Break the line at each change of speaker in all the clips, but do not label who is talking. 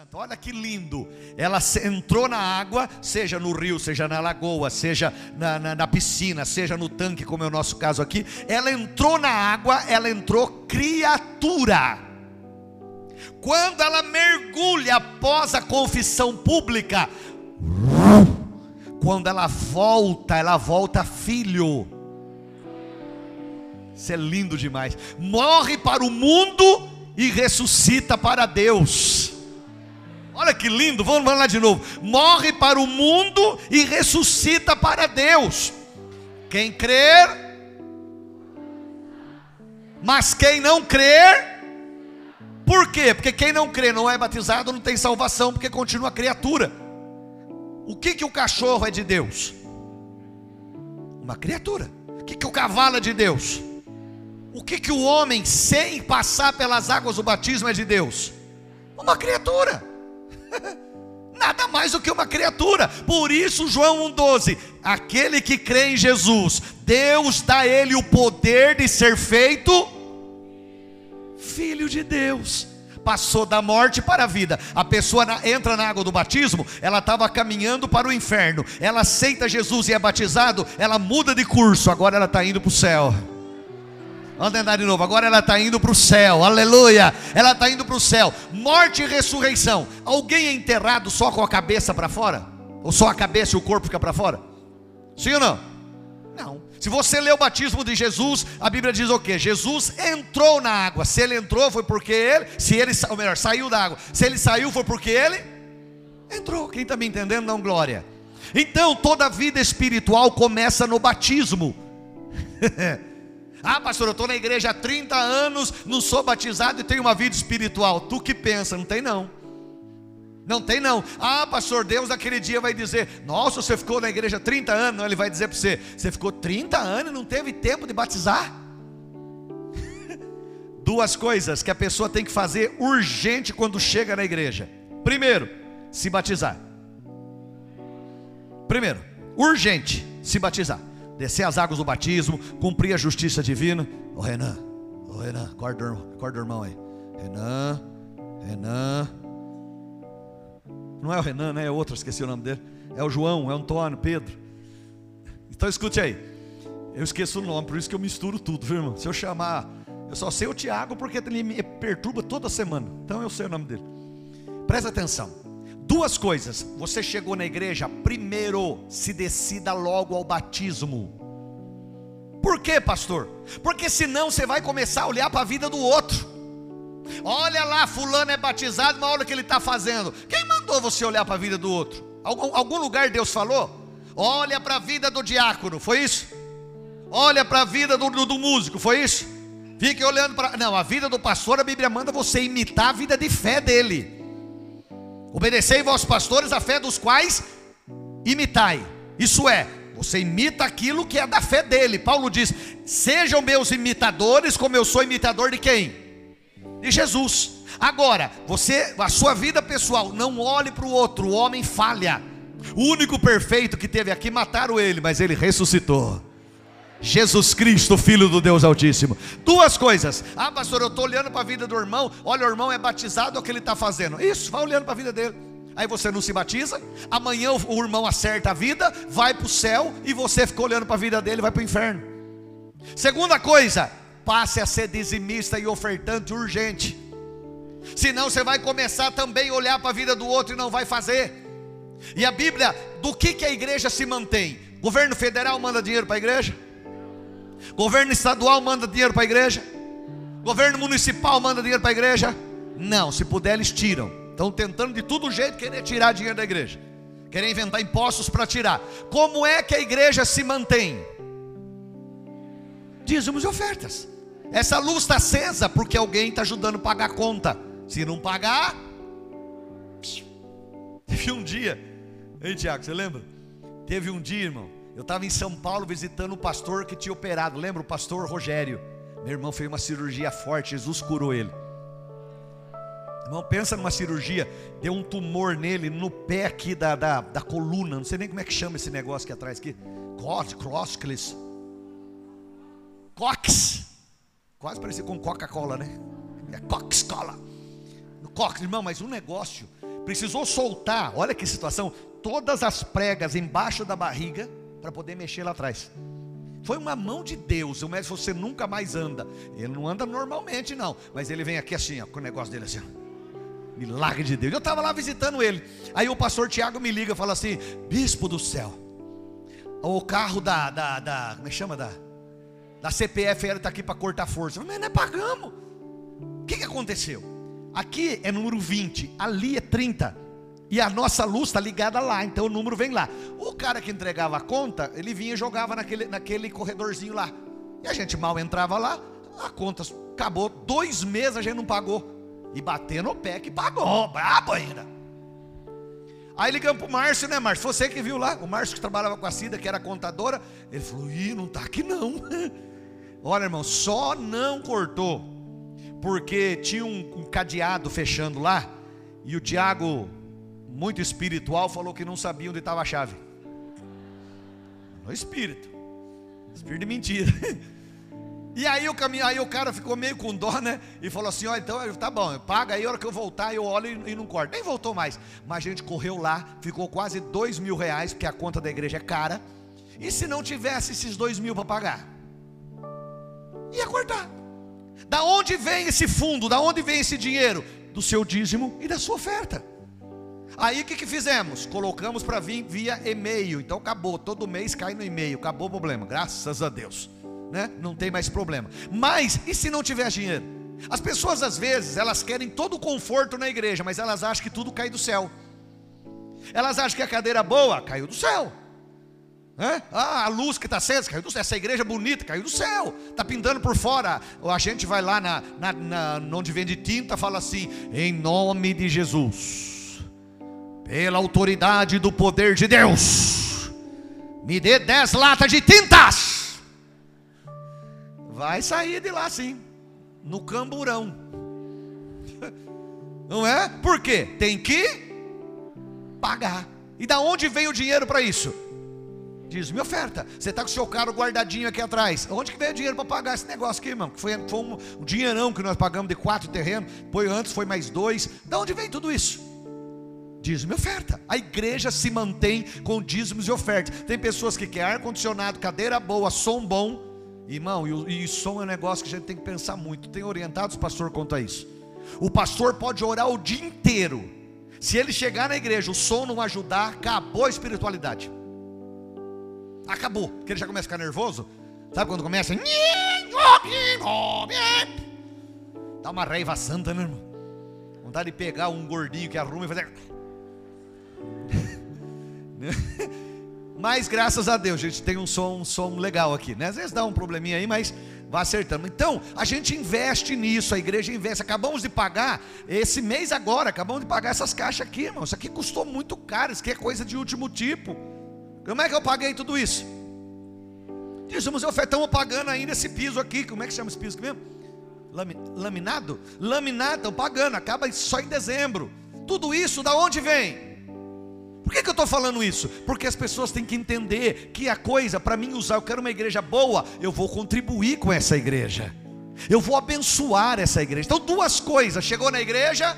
Santo. Olha que lindo. Ela entrou na água, seja no rio, seja na lagoa, seja na, na, na, piscina, seja no tanque, como é o nosso caso aqui. Ela entrou na água, ela entrou criatura. Quando ela mergulha após a confissão pública, quando ela volta, ela volta filho. Isso é lindo demais. Morre para o mundo e ressuscita para Deus. Olha que lindo, vamos lá de novo. Morre para o mundo e ressuscita para Deus. Quem crer, mas quem não crer, por quê? Porque quem não crê, não é batizado, não tem salvação, porque continua criatura. O que, que o cachorro é de Deus? Uma criatura. O que, que o cavalo é de Deus? O que, que o homem, sem passar pelas águas do batismo, é de Deus? Uma criatura. Nada mais do que uma criatura. Por isso, João 1,12: aquele que crê em Jesus, Deus dá a ele o poder de ser feito filho de Deus. Passou da morte para a vida. A pessoa entra na água do batismo, ela estava caminhando para o inferno. Ela aceita Jesus e é batizado, ela muda de curso, agora ela está indo para o céu. Vamos tentar de novo. Agora ela está indo para o céu. Aleluia. Ela está indo para o céu. Morte e ressurreição. Alguém é enterrado só com a cabeça para fora? Ou só a cabeça e o corpo fica para fora? Sim ou não? Não. Se você lê o batismo de Jesus, a Bíblia diz o quê? Jesus entrou na água. Se ele entrou, foi porque ele, se ele, ou melhor, saiu da água. Se ele saiu, foi porque ele entrou. Quem está me entendendo, não glória. Então, toda vida espiritual começa no batismo. Ah, pastor, eu estou na igreja há 30 anos, não sou batizado e tenho uma vida espiritual. Tu que pensa, não tem não. Não tem não. Ah, pastor, Deus naquele dia vai dizer: Nossa, você ficou na igreja 30 anos. Não, ele vai dizer para você: Você ficou 30 anos e não teve tempo de batizar? Duas coisas que a pessoa tem que fazer urgente quando chega na igreja. Primeiro, se batizar. Primeiro, urgente, se batizar descer as águas do batismo, cumprir a justiça divina. Ô Renan, ô Renan, acorda, acorda o irmão aí. Renan, Renan. Não é o Renan, né? É outro, esqueci o nome dele. É o João, é o Antônio, Pedro. Então escute aí. Eu esqueço o nome, por isso que eu misturo tudo, viu, irmão? Se eu chamar, eu só sei o Tiago porque ele me perturba toda semana. Então eu sei o nome dele. Presta atenção. Duas coisas. Você chegou na igreja, primeiro, se decida logo ao batismo. Por quê, pastor? Porque senão você vai começar a olhar para a vida do outro. Olha lá, fulano é batizado, mas olha o que ele está fazendo. Quem mandou você olhar para a vida do outro? Algum, algum lugar Deus falou? Olha para a vida do diácono, foi isso? Olha para a vida do, do, do músico, foi isso? Fique olhando para. Não, a vida do pastor, a Bíblia manda você imitar a vida de fé dele. Obedecei vossos pastores a fé dos quais imitai. Isso é, você imita aquilo que é da fé dele. Paulo diz: Sejam meus imitadores, como eu sou imitador de quem? De Jesus. Agora, você, a sua vida pessoal, não olhe para o outro, o homem falha. O único perfeito que teve aqui mataram ele, mas ele ressuscitou. Jesus Cristo, Filho do Deus Altíssimo. Duas coisas. Ah, pastor, eu estou olhando para a vida do irmão. Olha, o irmão é batizado, é o que ele está fazendo. Isso, vai olhando para a vida dele. Aí você não se batiza. Amanhã o irmão acerta a vida, vai para o céu e você fica olhando para a vida dele, vai para o inferno. Segunda coisa, passe a ser dizimista e ofertante urgente. Senão você vai começar também a olhar para a vida do outro e não vai fazer. E a Bíblia, do que, que a igreja se mantém? Governo federal manda dinheiro para a igreja? Governo estadual manda dinheiro para a igreja? Governo municipal manda dinheiro para a igreja? Não, se puder eles tiram. Estão tentando de todo jeito querer tirar dinheiro da igreja. Querem inventar impostos para tirar. Como é que a igreja se mantém? Dízimos e ofertas. Essa luz está acesa porque alguém está ajudando a pagar a conta. Se não pagar, teve um dia, hein Tiago, você lembra? Teve um dia, irmão, eu estava em São Paulo visitando um pastor que tinha operado, lembra o pastor Rogério? Meu irmão fez uma cirurgia forte, Jesus curou ele. Irmão, pensa numa cirurgia, deu um tumor nele no pé aqui da, da, da coluna, não sei nem como é que chama esse negócio aqui atrás aqui. Cos, Crosclis. Cox. Quase parecia com Coca-Cola, né? É Cox-Cola. Cox, irmão, mas um negócio. Precisou soltar, olha que situação, todas as pregas embaixo da barriga para poder mexer lá atrás. Foi uma mão de Deus. O médico você nunca mais anda. Ele não anda normalmente, não. Mas ele vem aqui assim, ó, com o negócio dele assim. Milagre de Deus. Eu estava lá visitando ele. Aí o pastor Tiago me liga e fala assim: Bispo do céu, o carro da. da, da como é que chama? Da, da CPF está aqui para cortar força. Mas nós pagamos. O que, que aconteceu? Aqui é número 20, ali é 30. E a nossa luz está ligada lá, então o número vem lá. O cara que entregava a conta, ele vinha e jogava naquele, naquele corredorzinho lá. E a gente mal entrava lá, a conta acabou. Dois meses a gente não pagou. E batendo o pé que pagou, brabo ainda. Aí ligamos para o Márcio, né, Márcio? Você que viu lá, o Márcio que trabalhava com a Cida, que era contadora. Ele falou: ih, não está aqui não. Olha, irmão, só não cortou, porque tinha um, um cadeado fechando lá, e o Tiago muito espiritual, falou que não sabia onde estava a chave. No espírito. Espírito de mentira. E aí o caminho, aí o cara ficou meio com dó, né? E falou assim: ó, então tá bom, paga aí, a hora que eu voltar, eu olho e, e não corto. Nem voltou mais. Mas a gente correu lá, ficou quase dois mil reais, porque a conta da igreja é cara. E se não tivesse esses dois mil para pagar? Ia cortar. Da onde vem esse fundo? Da onde vem esse dinheiro? Do seu dízimo e da sua oferta. Aí o que, que fizemos? Colocamos para vir via e-mail. Então acabou, todo mês cai no e-mail, acabou o problema, graças a Deus. Né? Não tem mais problema. Mas e se não tiver dinheiro? As pessoas às vezes, elas querem todo o conforto na igreja, mas elas acham que tudo cai do céu. Elas acham que a cadeira boa caiu do céu. É? Ah, a luz que está acesa caiu do céu. Essa igreja bonita caiu do céu. Está pintando por fora. A gente vai lá na, na, na, onde vende tinta, fala assim: em nome de Jesus pela autoridade do poder de Deus, me dê dez latas de tintas. Vai sair de lá sim, no camburão. Não é? Por quê? Tem que pagar. E da onde vem o dinheiro para isso? Diz, minha oferta. Você está com o seu carro guardadinho aqui atrás. Onde que veio o dinheiro para pagar esse negócio aqui, irmão? Foi, foi um, um dinheirão que nós pagamos de quatro terrenos. Foi antes, foi mais dois. Da onde vem tudo isso? Dízimo e oferta. A igreja se mantém com dízimos e ofertas. Tem pessoas que querem ar-condicionado, cadeira boa, som bom. Irmão, e, e som é um negócio que a gente tem que pensar muito. Tem orientados pastor quanto a isso. O pastor pode orar o dia inteiro. Se ele chegar na igreja, o som não ajudar, acabou a espiritualidade. Acabou. Porque ele já começa a ficar nervoso. Sabe quando começa? Dá uma raiva santa, né, irmão? Vontade de pegar um gordinho que arruma e fazer. Mas graças a Deus, a gente tem um som, um som legal aqui, né? Às vezes dá um probleminha aí, mas vai acertando. Então, a gente investe nisso, a igreja investe. Acabamos de pagar esse mês agora, acabamos de pagar essas caixas aqui, irmão. Isso aqui custou muito caro, isso aqui é coisa de último tipo. Como é que eu paguei tudo isso? Dizemos, eu estamos pagando ainda esse piso aqui. Como é que chama esse piso aqui mesmo? Laminado? Laminado, estão pagando, acaba só em dezembro. Tudo isso da onde vem? Por que, que eu estou falando isso? Porque as pessoas têm que entender que a coisa, para mim usar, eu quero uma igreja boa, eu vou contribuir com essa igreja, eu vou abençoar essa igreja. Então, duas coisas: chegou na igreja,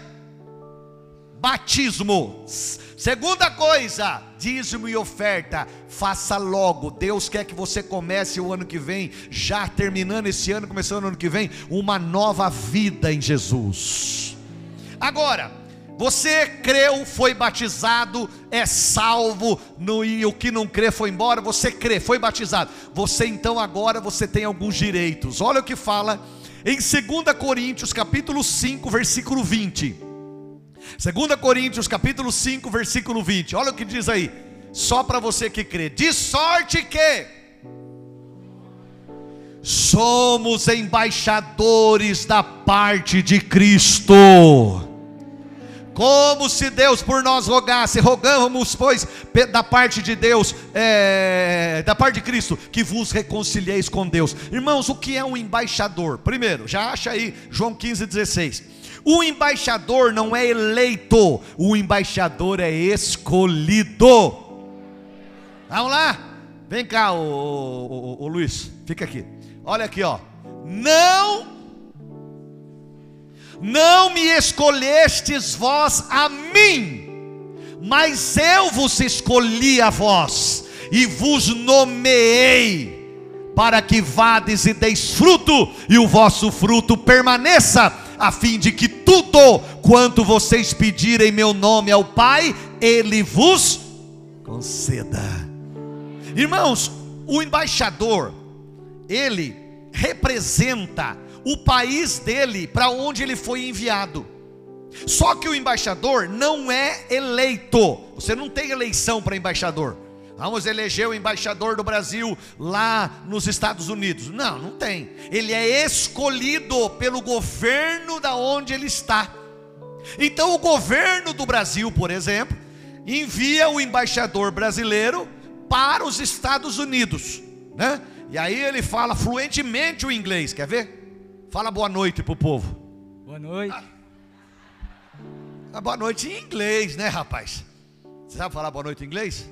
batismo. Segunda coisa, dízimo e oferta. Faça logo. Deus quer que você comece o ano que vem, já terminando esse ano, começando o ano que vem, uma nova vida em Jesus. Agora, você creu, foi batizado, é salvo, no, e o que não crê foi embora. Você crê, foi batizado. Você então agora você tem alguns direitos. Olha o que fala em 2 Coríntios, capítulo 5, versículo 20. 2 Coríntios, capítulo 5, versículo 20. Olha o que diz aí. Só para você que crê. De sorte que somos embaixadores da parte de Cristo como se Deus por nós rogasse, rogamos, pois, da parte de Deus, é, da parte de Cristo, que vos reconcilieis com Deus. Irmãos, o que é um embaixador? Primeiro, já acha aí, João 15, 16. O embaixador não é eleito, o embaixador é escolhido. Vamos lá? Vem cá, o, Luiz, fica aqui. Olha aqui, ó. Não Não me escolhestes vós a mim, mas eu vos escolhi a vós e vos nomeei para que vades e deis fruto e o vosso fruto permaneça, a fim de que tudo quanto vocês pedirem em meu nome ao Pai, ele vos conceda. Irmãos, o embaixador, ele representa o país dele para onde ele foi enviado. Só que o embaixador não é eleito. Você não tem eleição para embaixador. Vamos eleger o embaixador do Brasil lá nos Estados Unidos. Não, não tem. Ele é escolhido pelo governo da onde ele está. Então o governo do Brasil, por exemplo, envia o embaixador brasileiro para os Estados Unidos, né? E aí ele fala fluentemente o inglês, quer ver? Fala boa noite pro povo.
Boa noite.
Ah, boa noite em inglês, né, rapaz? Você sabe falar boa noite em inglês?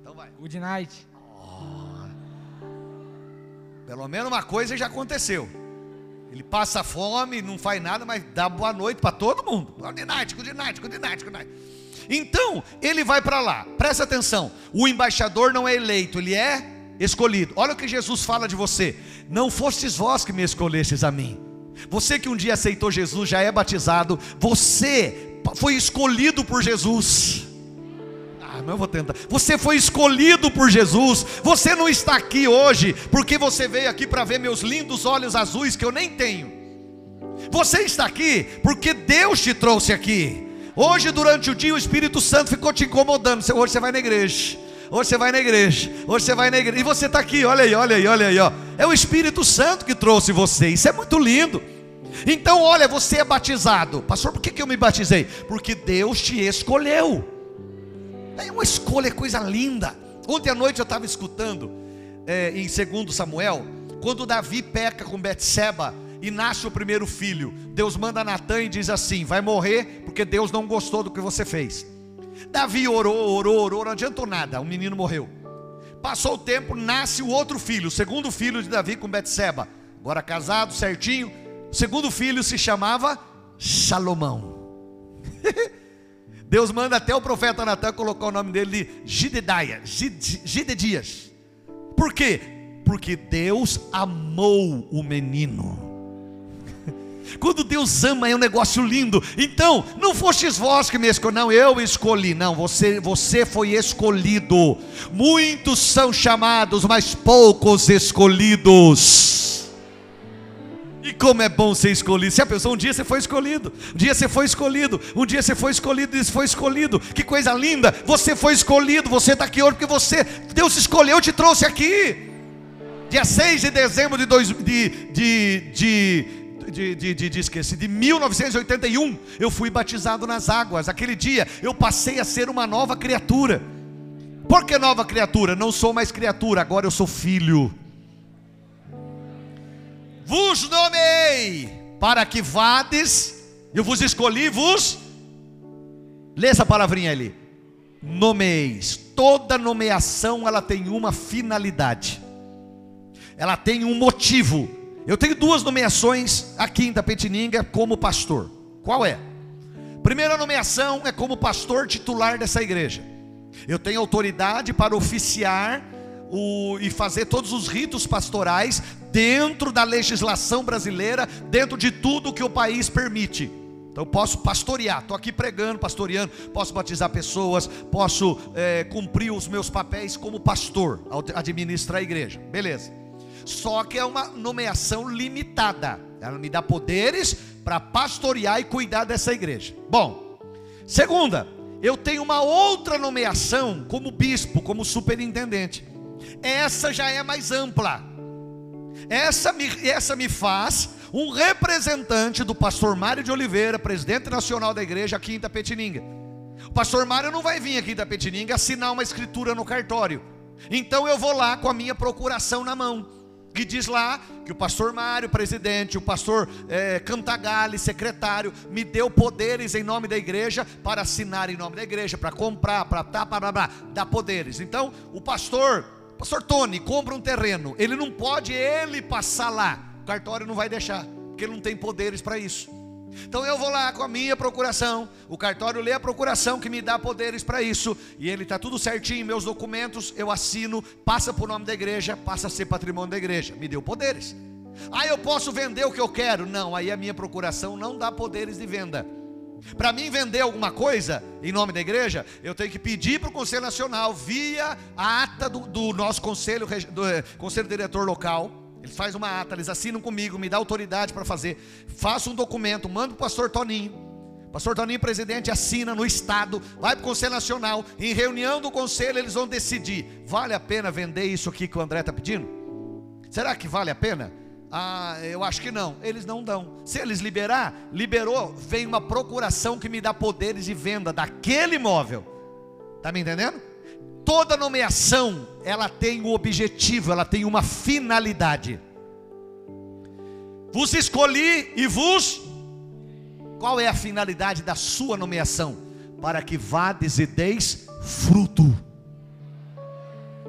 Então vai. Good night.
Oh. Pelo menos uma coisa já aconteceu. Ele passa fome, não faz nada, mas dá boa noite para todo mundo. Good night, good night, good night, good night. Então, ele vai para lá. Presta atenção. O embaixador não é eleito, ele é escolhido. Olha o que Jesus fala de você. Não fostes vós que me escolhestes a mim. Você que um dia aceitou Jesus, já é batizado, você foi escolhido por Jesus. Ah, mas eu vou tentar. Você foi escolhido por Jesus. Você não está aqui hoje porque você veio aqui para ver meus lindos olhos azuis que eu nem tenho. Você está aqui porque Deus te trouxe aqui. Hoje, durante o dia, o Espírito Santo ficou te incomodando. Hoje você vai na igreja. Hoje você vai na igreja. Hoje você vai na igreja. E você está aqui, olha aí, olha aí, olha aí. Ó. É o Espírito Santo que trouxe você. Isso é muito lindo. Então, olha, você é batizado. Pastor, por que, que eu me batizei? Porque Deus te escolheu. É uma escolha, é coisa linda. Ontem à noite eu estava escutando é, em 2 Samuel, quando Davi peca com Betseba e nasce o primeiro filho. Deus manda Natan e diz assim: vai morrer porque Deus não gostou do que você fez. Davi orou, orou, orou, não adiantou nada, o menino morreu. Passou o tempo, nasce o outro filho, o segundo filho de Davi com Betseba. Agora casado, certinho. O segundo filho se chamava Salomão. Deus manda até o profeta Natan colocar o nome dele de Gidedaia, Gidedias. Por quê? Porque Deus amou o menino. Quando Deus ama é um negócio lindo. Então, não fostes vós que me escolhi, não, eu escolhi. Não, você, você foi escolhido. Muitos são chamados, mas poucos escolhidos. E como é bom ser escolhido. Se a pessoa um dia você foi escolhido, um dia você foi escolhido, um dia você foi escolhido e foi escolhido. Que coisa linda! Você foi escolhido, você está aqui hoje porque você, Deus escolheu, te trouxe aqui. Dia 6 de dezembro de, dois, de, de, de de, de, de, de, esqueci, de 1981, eu fui batizado nas águas. Aquele dia eu passei a ser uma nova criatura. Por que nova criatura? Não sou mais criatura, agora eu sou filho. Vos nomei para que vades, eu vos escolhi, vos. Lê essa palavrinha ali. Nomeis. Toda nomeação ela tem uma finalidade. Ela tem um motivo eu tenho duas nomeações aqui em Tapetininga como pastor. Qual é? Primeira nomeação é como pastor titular dessa igreja. Eu tenho autoridade para oficiar o, e fazer todos os ritos pastorais dentro da legislação brasileira, dentro de tudo que o país permite. Então eu posso pastorear, estou aqui pregando, pastoreando, posso batizar pessoas, posso é, cumprir os meus papéis como pastor, administrar a igreja. Beleza. Só que é uma nomeação limitada. Ela me dá poderes para pastorear e cuidar dessa igreja. Bom, segunda, eu tenho uma outra nomeação como bispo, como superintendente. Essa já é mais ampla. Essa me, essa me faz um representante do pastor Mário de Oliveira, presidente nacional da igreja aqui em Tapetininga. O pastor Mário não vai vir aqui em Tapetininga assinar uma escritura no cartório. Então eu vou lá com a minha procuração na mão que diz lá que o pastor Mário, presidente, o pastor é, Cantagalli, secretário, me deu poderes em nome da igreja para assinar em nome da igreja, para comprar, para tá, para dar poderes. Então, o pastor, pastor Tony, compra um terreno, ele não pode ele passar lá, o cartório não vai deixar, porque ele não tem poderes para isso. Então eu vou lá com a minha procuração, o cartório lê a procuração que me dá poderes para isso, e ele está tudo certinho, meus documentos, eu assino, passa por nome da igreja, passa a ser patrimônio da igreja, me deu poderes. Ah, eu posso vender o que eu quero? Não, aí a minha procuração não dá poderes de venda. Para mim vender alguma coisa em nome da igreja, eu tenho que pedir para o Conselho Nacional, via a ata do, do nosso conselho, do eh, conselho diretor local. Eles fazem uma ata, eles assinam comigo, me dá autoridade para fazer. Faço um documento, mando para o pastor Toninho. Pastor Toninho, presidente, assina no Estado, vai para o Conselho Nacional. Em reunião do Conselho, eles vão decidir: vale a pena vender isso aqui que o André está pedindo? Será que vale a pena? Ah, eu acho que não. Eles não dão. Se eles liberar, liberou, vem uma procuração que me dá poderes de venda daquele imóvel. Tá me entendendo? Toda nomeação, ela tem um objetivo, ela tem uma finalidade. Vos escolhi e vos Qual é a finalidade da sua nomeação? Para que vades e deis fruto.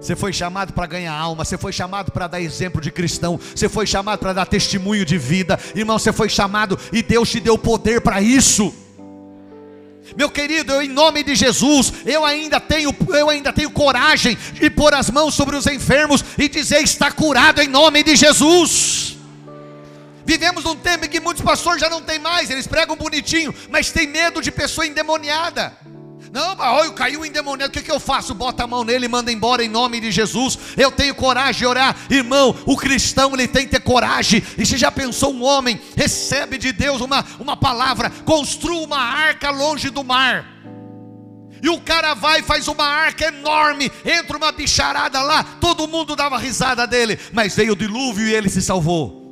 Você foi chamado para ganhar alma, você foi chamado para dar exemplo de cristão, você foi chamado para dar testemunho de vida, irmão, você foi chamado e Deus te deu poder para isso. Meu querido, eu, em nome de Jesus, eu ainda tenho, eu ainda tenho coragem de pôr as mãos sobre os enfermos e dizer está curado em nome de Jesus. Vivemos num tempo em que muitos pastores já não tem mais, eles pregam bonitinho, mas tem medo de pessoa endemoniada. Não, olha, caiu endemoniado, o que, que eu faço? Bota a mão nele e manda embora em nome de Jesus. Eu tenho coragem de orar. Irmão, o cristão ele tem que ter coragem. E se já pensou um homem, recebe de Deus uma, uma palavra, construa uma arca longe do mar. E o cara vai e faz uma arca enorme, entra uma bicharada lá, todo mundo dava risada dele, mas veio o dilúvio e ele se salvou.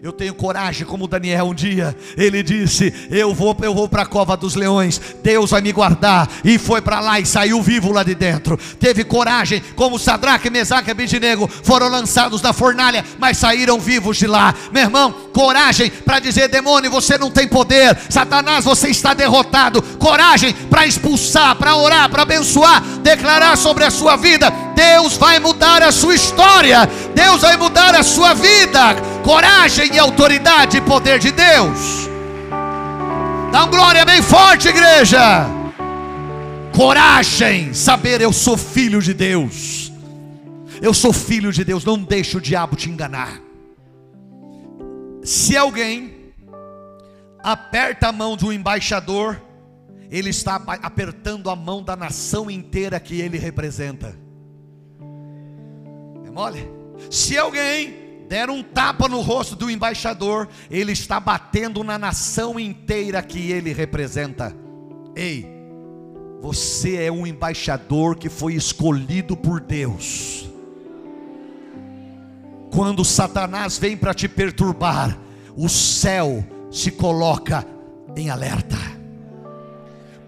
Eu tenho coragem, como Daniel um dia, ele disse: Eu vou, eu vou para a cova dos leões, Deus vai me guardar. E foi para lá e saiu vivo lá de dentro. Teve coragem, como Sadraque, Mesaque e Abidinego foram lançados na fornalha, mas saíram vivos de lá. Meu irmão, coragem para dizer: demônio, você não tem poder, Satanás, você está derrotado. Coragem para expulsar, para orar, para abençoar, declarar sobre a sua vida: Deus vai mudar a sua história, Deus vai mudar a sua vida coragem e autoridade e poder de Deus. Dá uma glória bem forte, igreja. Coragem, saber eu sou filho de Deus. Eu sou filho de Deus, não deixe o diabo te enganar. Se alguém aperta a mão de um embaixador, ele está apertando a mão da nação inteira que ele representa. É mole? Se alguém der um tapa no rosto do embaixador, ele está batendo na nação inteira que ele representa. Ei, você é um embaixador que foi escolhido por Deus. Quando Satanás vem para te perturbar, o céu se coloca em alerta.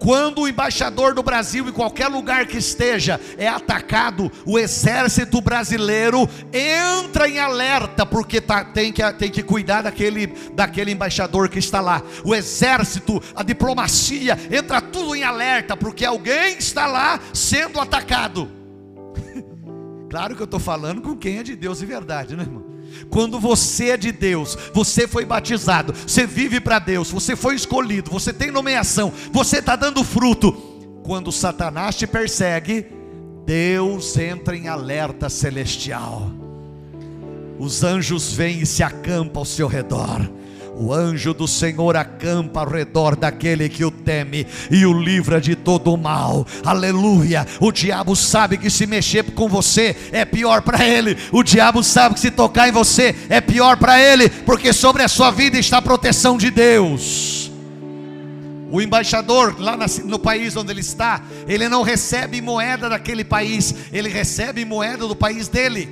Quando o embaixador do Brasil, em qualquer lugar que esteja, é atacado, o exército brasileiro entra em alerta, porque tá, tem, que, tem que cuidar daquele, daquele embaixador que está lá. O exército, a diplomacia, entra tudo em alerta, porque alguém está lá sendo atacado. claro que eu estou falando com quem é de Deus de verdade, né, irmão? Quando você é de Deus, você foi batizado, você vive para Deus, você foi escolhido, você tem nomeação, você está dando fruto. Quando Satanás te persegue, Deus entra em alerta celestial. Os anjos vêm e se acampam ao seu redor. O anjo do Senhor acampa ao redor daquele que o teme e o livra de todo o mal. Aleluia. O diabo sabe que se mexer com você é pior para ele. O diabo sabe que se tocar em você é pior para ele, porque sobre a sua vida está a proteção de Deus. O embaixador lá no país onde ele está, ele não recebe moeda daquele país, ele recebe moeda do país dele.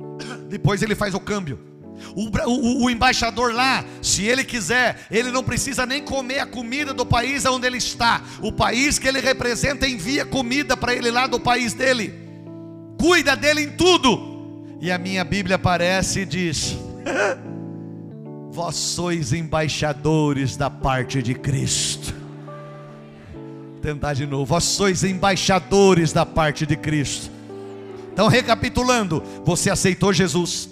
Depois ele faz o câmbio. O, o, o, embaixador lá, se ele quiser, ele não precisa nem comer a comida do país onde ele está. O país que ele representa envia comida para ele lá do país dele. Cuida dele em tudo. E a minha Bíblia aparece e diz: Vós sois embaixadores da parte de Cristo. Tentar de novo. Vós sois embaixadores da parte de Cristo. Então, recapitulando, você aceitou Jesus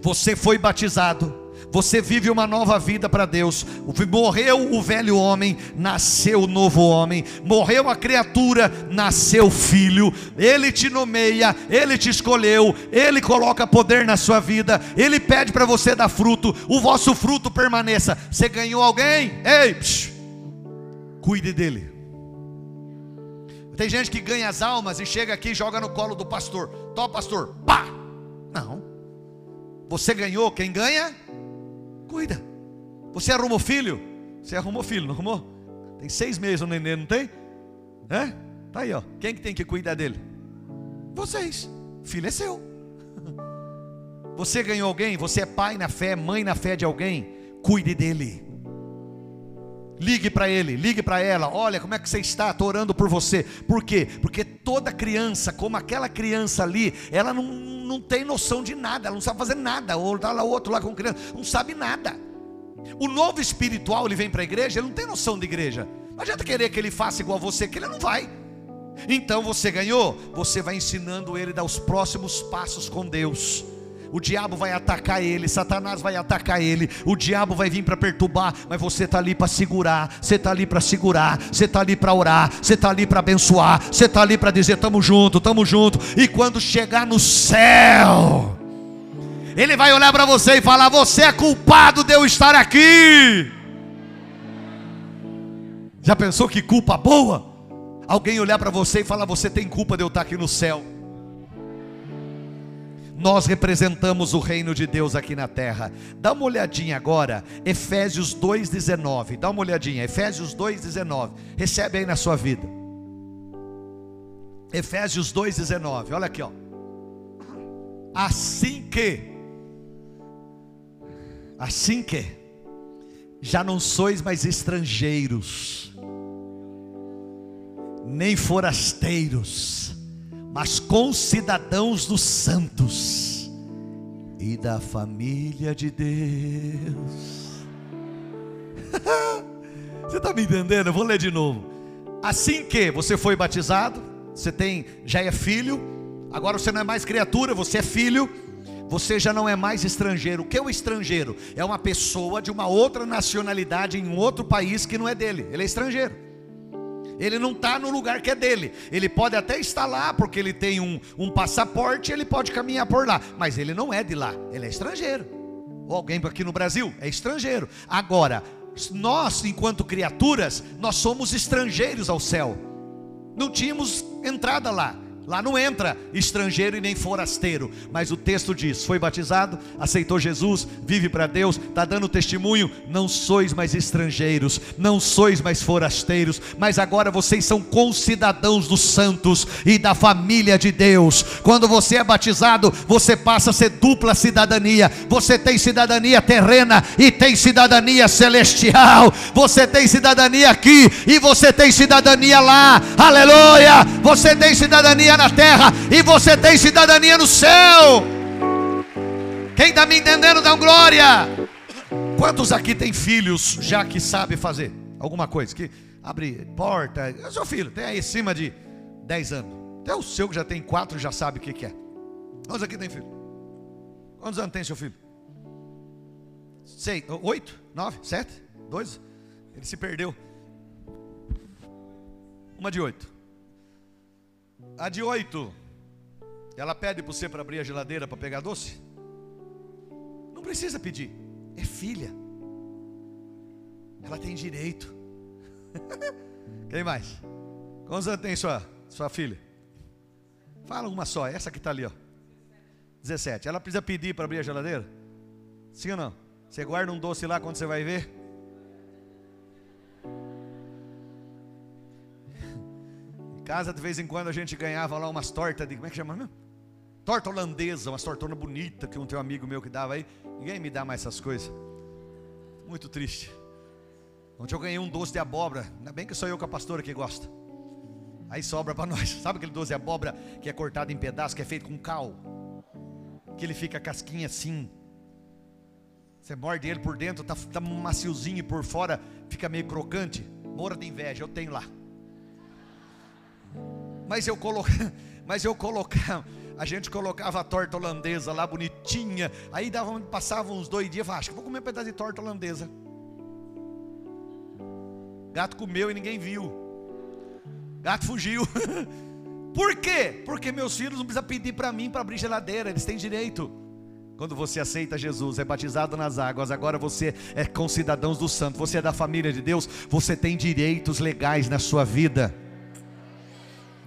você foi batizado, você vive uma nova vida para Deus. Morreu o velho homem, nasceu o novo homem. Morreu a criatura, nasceu o filho. Ele te nomeia, ele te escolheu, ele coloca poder na sua vida. Ele pede para você dar fruto, o vosso fruto permaneça. Você ganhou alguém? Ei, psh, cuide dele. Tem gente que ganha as almas e chega aqui e joga no colo do pastor. Tó, pastor, pá! Não. Você ganhou, quem ganha? Cuida. Você arrumou filho? Você arrumou filho, não arrumou? Tem seis meses o neném, não tem? É? Tá aí, ó. Quem que tem que cuidar dele? Vocês. Filho é seu. Você ganhou alguém? Você é pai na fé, mãe na fé de alguém? Cuide dele. Ligue para ele, ligue para ela. Olha como é que você está, estou orando por você. Por quê? Porque toda criança, como aquela criança ali, ela não, não tem noção de nada, ela não sabe fazer nada. Ou está lá outro lá com criança, não sabe nada. O novo espiritual, ele vem para a igreja, ele não tem noção de igreja. Não adianta querer que ele faça igual a você, que ele não vai. Então você ganhou, você vai ensinando ele a dar os próximos passos com Deus o diabo vai atacar ele, Satanás vai atacar ele, o diabo vai vir para perturbar, mas você está ali para segurar, você está ali para segurar, você está ali para orar, você está ali para abençoar, você está ali para dizer: estamos junto, estamos junto, e quando chegar no céu, ele vai olhar para você e falar: Você é culpado de eu estar aqui. Já pensou que culpa boa? Alguém olhar para você e falar: Você tem culpa de eu estar aqui no céu nós representamos o reino de Deus aqui na terra. Dá uma olhadinha agora, Efésios 2,19. Dá uma olhadinha, Efésios 2,19. Recebe aí na sua vida. Efésios 2,19. Olha aqui, ó. Assim que, assim que, já não sois mais estrangeiros, nem forasteiros mas concidadãos dos santos e da família de Deus. você está me entendendo? Eu vou ler de novo. Assim que você foi batizado, você tem, já é filho, agora você não é mais criatura, você é filho. Você já não é mais estrangeiro. O que é o estrangeiro? É uma pessoa de uma outra nacionalidade em outro país que não é dele. Ele é estrangeiro. Ele não está no lugar que é dele. Ele pode até estar lá, porque ele tem um, um passaporte, ele pode caminhar por lá. Mas ele não é de lá, ele é estrangeiro. Ou alguém aqui no Brasil é estrangeiro. Agora, nós, enquanto criaturas, nós somos estrangeiros ao céu. Não tínhamos entrada lá. Lá não entra estrangeiro e nem forasteiro, mas o texto diz: foi batizado, aceitou Jesus, vive para Deus, está dando testemunho. Não sois mais estrangeiros, não sois mais forasteiros, mas agora vocês são concidadãos dos santos e da família de Deus. Quando você é batizado, você passa a ser dupla cidadania. Você tem cidadania terrena e tem cidadania celestial. Você tem cidadania aqui e você tem cidadania lá. Aleluia! Você tem cidadania na terra e você tem cidadania no céu. Quem está me entendendo, dá um glória. Quantos aqui tem filhos já que sabe fazer alguma coisa? Que abre porta. Eu sou filho, tem aí acima de 10 anos. Até o seu que já tem 4 já sabe o que, que é. Quantos aqui tem filho? Quantos anos tem seu filho? Sei, oito, nove, sete, dois. Ele se perdeu. Uma de oito. A de oito, ela pede para você para abrir a geladeira para pegar doce? Não precisa pedir, é filha. Ela tem direito. Quem mais? Quantos anos tem sua, sua filha? Fala uma só, essa que está ali, ó. 17. Ela precisa pedir para abrir a geladeira? Sim ou não? Você guarda um doce lá quando você vai ver? Casa, de vez em quando a gente ganhava lá umas tortas de. Como é que chama mesmo? Torta holandesa, umas tortonas bonitas que um teu amigo meu que dava aí. Ninguém me dá mais essas coisas. Muito triste. Ontem eu ganhei um doce de abóbora. Ainda bem que sou eu com a pastora que gosta. Aí sobra para nós. Sabe aquele doce de abóbora que é cortado em pedaços, que é feito com cal? Que ele fica casquinha assim. Você morde ele por dentro, tá, tá maciozinho e por fora fica meio crocante. Mora de inveja, eu tenho lá. Mas eu colocar, mas eu colocar, a gente colocava a torta holandesa lá bonitinha. Aí dava, passava uns dois dias, falava, acho que vou comer um pedaço de torta holandesa. Gato comeu e ninguém viu. Gato fugiu. Por quê? Porque meus filhos não precisam pedir para mim para abrir geladeira, eles têm direito. Quando você aceita Jesus, é batizado nas águas, agora você é concidadãos do santo, você é da família de Deus, você tem direitos legais na sua vida.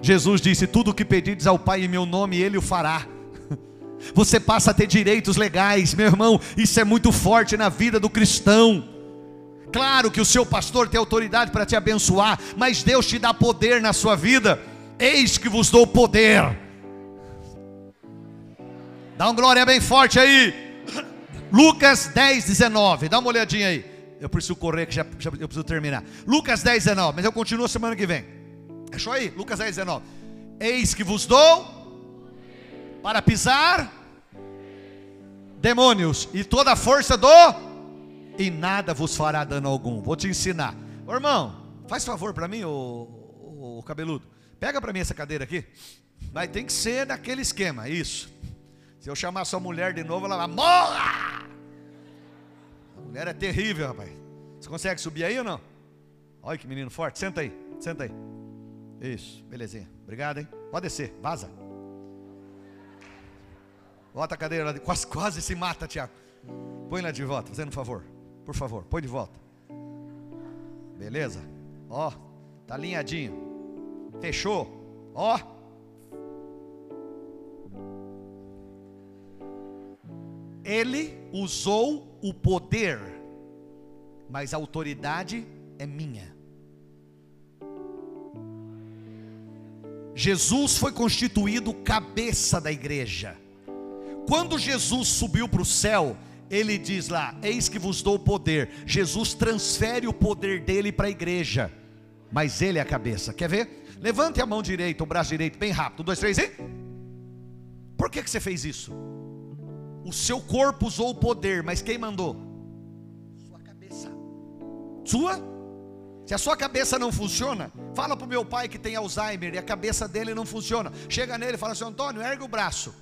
Jesus disse: Tudo o que pedires ao Pai em meu nome, Ele o fará. Você passa a ter direitos legais, meu irmão, isso é muito forte na vida do cristão. Claro que o seu pastor tem autoridade para te abençoar, mas Deus te dá poder na sua vida. Eis que vos dou poder. Dá um glória bem forte aí. Lucas 10, 19. Dá uma olhadinha aí. Eu preciso correr, que já, já eu preciso terminar. Lucas 10, 19. Mas eu continuo semana que vem. Achou aí? Lucas 10, 19. Eis que vos dou para pisar demônios e toda a força do e nada vos fará dano algum. Vou te ensinar. Ô, irmão, faz favor para mim, o cabeludo. Pega para mim essa cadeira aqui. Mas tem que ser daquele esquema, isso. Se eu chamar sua mulher de novo, ela vai morra! A mulher é terrível, rapaz. Você consegue subir aí ou não? Olha que menino forte. Senta aí, senta aí. Isso, belezinha. Obrigado, hein? Pode descer, vaza. Bota a cadeira lá, de... quase, quase se mata, Tiago. Põe lá de volta, fazendo um favor. Por favor, põe de volta. Beleza? Ó, tá alinhadinho. Fechou? Ó. Ele usou o poder, mas a autoridade é minha. Jesus foi constituído cabeça da igreja. Quando Jesus subiu para o céu, ele diz lá: Eis que vos dou poder. Jesus transfere o poder dele para a igreja, mas ele é a cabeça. Quer ver? Levante a mão direita, o braço direito, bem rápido. Um, dois, três e. Por que, que você fez isso? O seu corpo usou o poder, mas quem mandou? Sua cabeça. Sua? Se a sua cabeça não funciona, fala para o meu pai que tem Alzheimer e a cabeça dele não funciona. Chega nele e fala assim: Antônio, ergue o braço.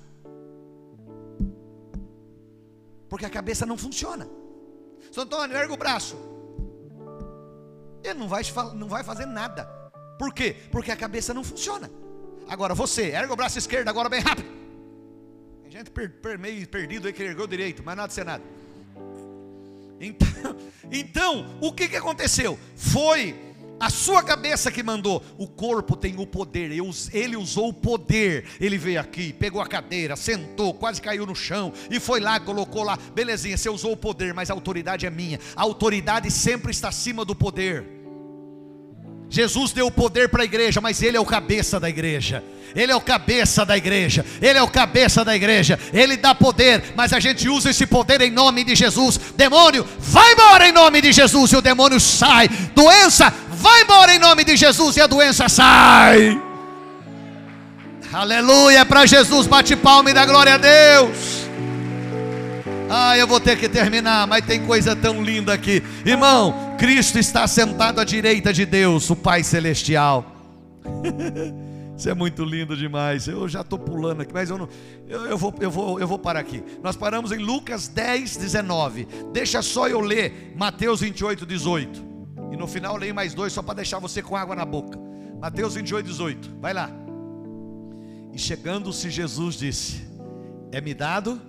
Porque a cabeça não funciona. Seu Antônio, ergue o braço. Ele não vai, não vai fazer nada. Por quê? Porque a cabeça não funciona. Agora você, ergue o braço esquerdo agora bem rápido. Tem gente per, per, meio perdido aí que ergueu direito, mas nada de ser nada. Então, então o que, que aconteceu? Foi a sua cabeça que mandou, o corpo tem o poder, ele usou o poder, ele veio aqui, pegou a cadeira, sentou, quase caiu no chão, e foi lá, colocou lá, belezinha, você usou o poder, mas a autoridade é minha, a autoridade sempre está acima do poder. Jesus deu o poder para a igreja, mas Ele é o cabeça da igreja. Ele é o cabeça da igreja. Ele é o cabeça da igreja. Ele dá poder, mas a gente usa esse poder em nome de Jesus. Demônio, vai embora em nome de Jesus e o demônio sai. Doença, vai embora em nome de Jesus e a doença sai. Aleluia para Jesus. Bate palma e dá glória a Deus. Ah, eu vou ter que terminar, mas tem coisa tão linda aqui. Irmão, Cristo está sentado à direita de Deus, o Pai Celestial. Isso é muito lindo demais. Eu já estou pulando aqui, mas eu, não, eu, eu, vou, eu, vou, eu vou parar aqui. Nós paramos em Lucas 10, 19. Deixa só eu ler Mateus 28, 18. E no final eu leio mais dois, só para deixar você com água na boca. Mateus 28, 18. Vai lá. E chegando-se Jesus disse: É-me dado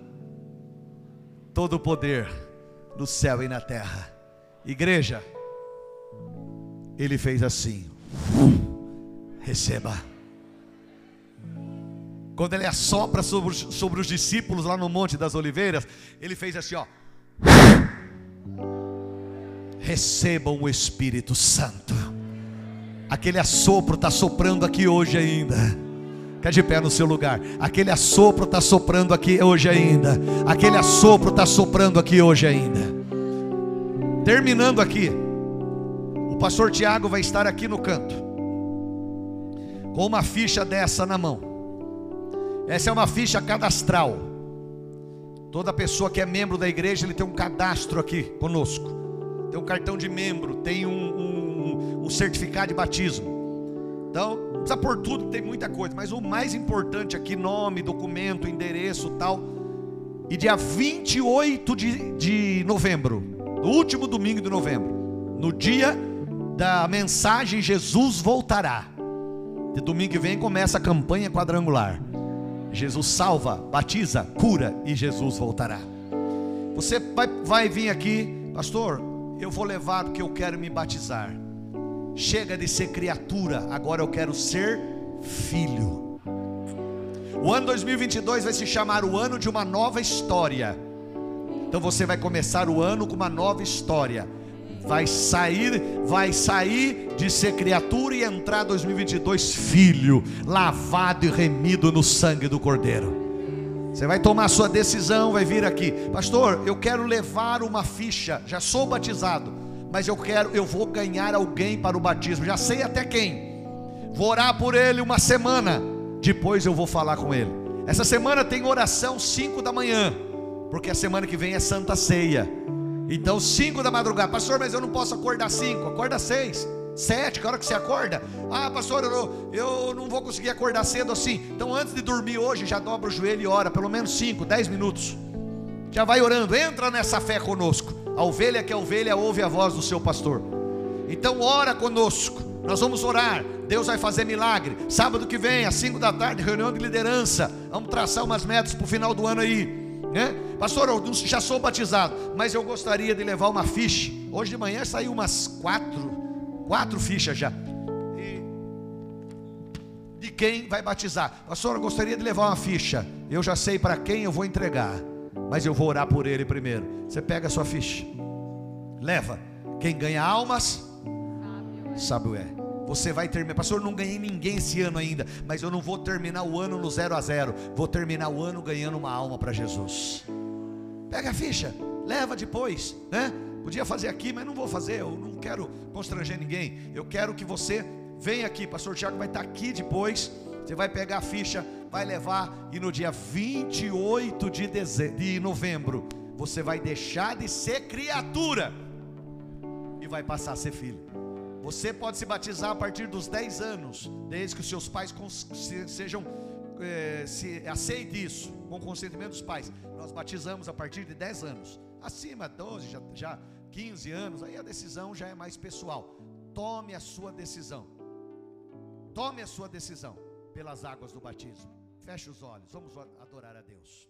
todo o poder no céu e na terra. Igreja, ele fez assim: receba. Quando ele assopra sobre, sobre os discípulos lá no Monte das Oliveiras, ele fez assim: ó. Recebam o Espírito Santo. Aquele assopro está soprando aqui hoje ainda. Fica de pé no seu lugar. Aquele assopro está soprando aqui hoje ainda. Aquele assopro está soprando aqui hoje ainda. Terminando aqui, o pastor Tiago vai estar aqui no canto, com uma ficha dessa na mão. Essa é uma ficha cadastral. Toda pessoa que é membro da igreja, ele tem um cadastro aqui conosco. Tem um cartão de membro, tem um, um, um certificado de batismo. Então, precisa por tudo, tem muita coisa, mas o mais importante aqui, nome, documento, endereço tal. E dia 28 de, de novembro, no último domingo de novembro, no dia da mensagem Jesus voltará. De domingo que vem começa a campanha quadrangular. Jesus salva, batiza, cura e Jesus voltará. Você vai, vai vir aqui, pastor, eu vou levar porque eu quero me batizar. Chega de ser criatura, agora eu quero ser filho. O ano 2022 vai se chamar o ano de uma nova história. Então você vai começar o ano com uma nova história. Vai sair, vai sair de ser criatura e entrar 2022 filho, lavado e remido no sangue do Cordeiro. Você vai tomar sua decisão, vai vir aqui, pastor. Eu quero levar uma ficha. Já sou batizado, mas eu quero, eu vou ganhar alguém para o batismo. Já sei até quem. Vou orar por ele uma semana. Depois eu vou falar com ele. Essa semana tem oração 5 da manhã, porque a semana que vem é Santa Ceia. Então, 5 da madrugada, pastor, mas eu não posso acordar 5, acorda 6, 7, que hora que você acorda? Ah, pastor, eu não, eu não vou conseguir acordar cedo assim. Então, antes de dormir hoje, já dobra o joelho e ora, pelo menos 5, 10 minutos. Já vai orando, entra nessa fé conosco. A ovelha que é ovelha ouve a voz do seu pastor. Então, ora conosco. Nós vamos orar. Deus vai fazer milagre. Sábado que vem, às 5 da tarde, reunião de liderança. Vamos traçar umas metas para o final do ano aí né? Pastor, eu já sou batizado, mas eu gostaria de levar uma ficha. Hoje de manhã saiu umas quatro, quatro fichas já. E de quem vai batizar? Pastor, eu gostaria de levar uma ficha. Eu já sei para quem eu vou entregar, mas eu vou orar por ele primeiro. Você pega a sua ficha, leva. Quem ganha almas, sabe o é. Você vai terminar, pastor, eu não ganhei ninguém esse ano ainda, mas eu não vou terminar o ano no zero a zero. Vou terminar o ano ganhando uma alma para Jesus. Pega a ficha, leva depois, né? Podia fazer aqui, mas não vou fazer. Eu não quero constranger ninguém. Eu quero que você venha aqui, pastor Tiago vai estar aqui depois. Você vai pegar a ficha, vai levar e no dia 28 de, dezembro, de novembro você vai deixar de ser criatura e vai passar a ser filho. Você pode se batizar a partir dos 10 anos, desde que os seus pais sejam é, se aceite isso, com consentimento dos pais. Nós batizamos a partir de 10 anos. Acima 12, já, já 15 anos, aí a decisão já é mais pessoal. Tome a sua decisão. Tome a sua decisão pelas águas do batismo. Feche os olhos, vamos adorar a Deus.